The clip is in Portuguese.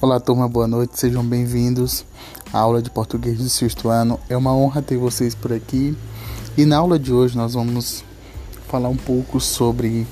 Olá, turma, boa noite, sejam bem-vindos à aula de português do sexto ano. É uma honra ter vocês por aqui. E na aula de hoje nós vamos falar um pouco sobre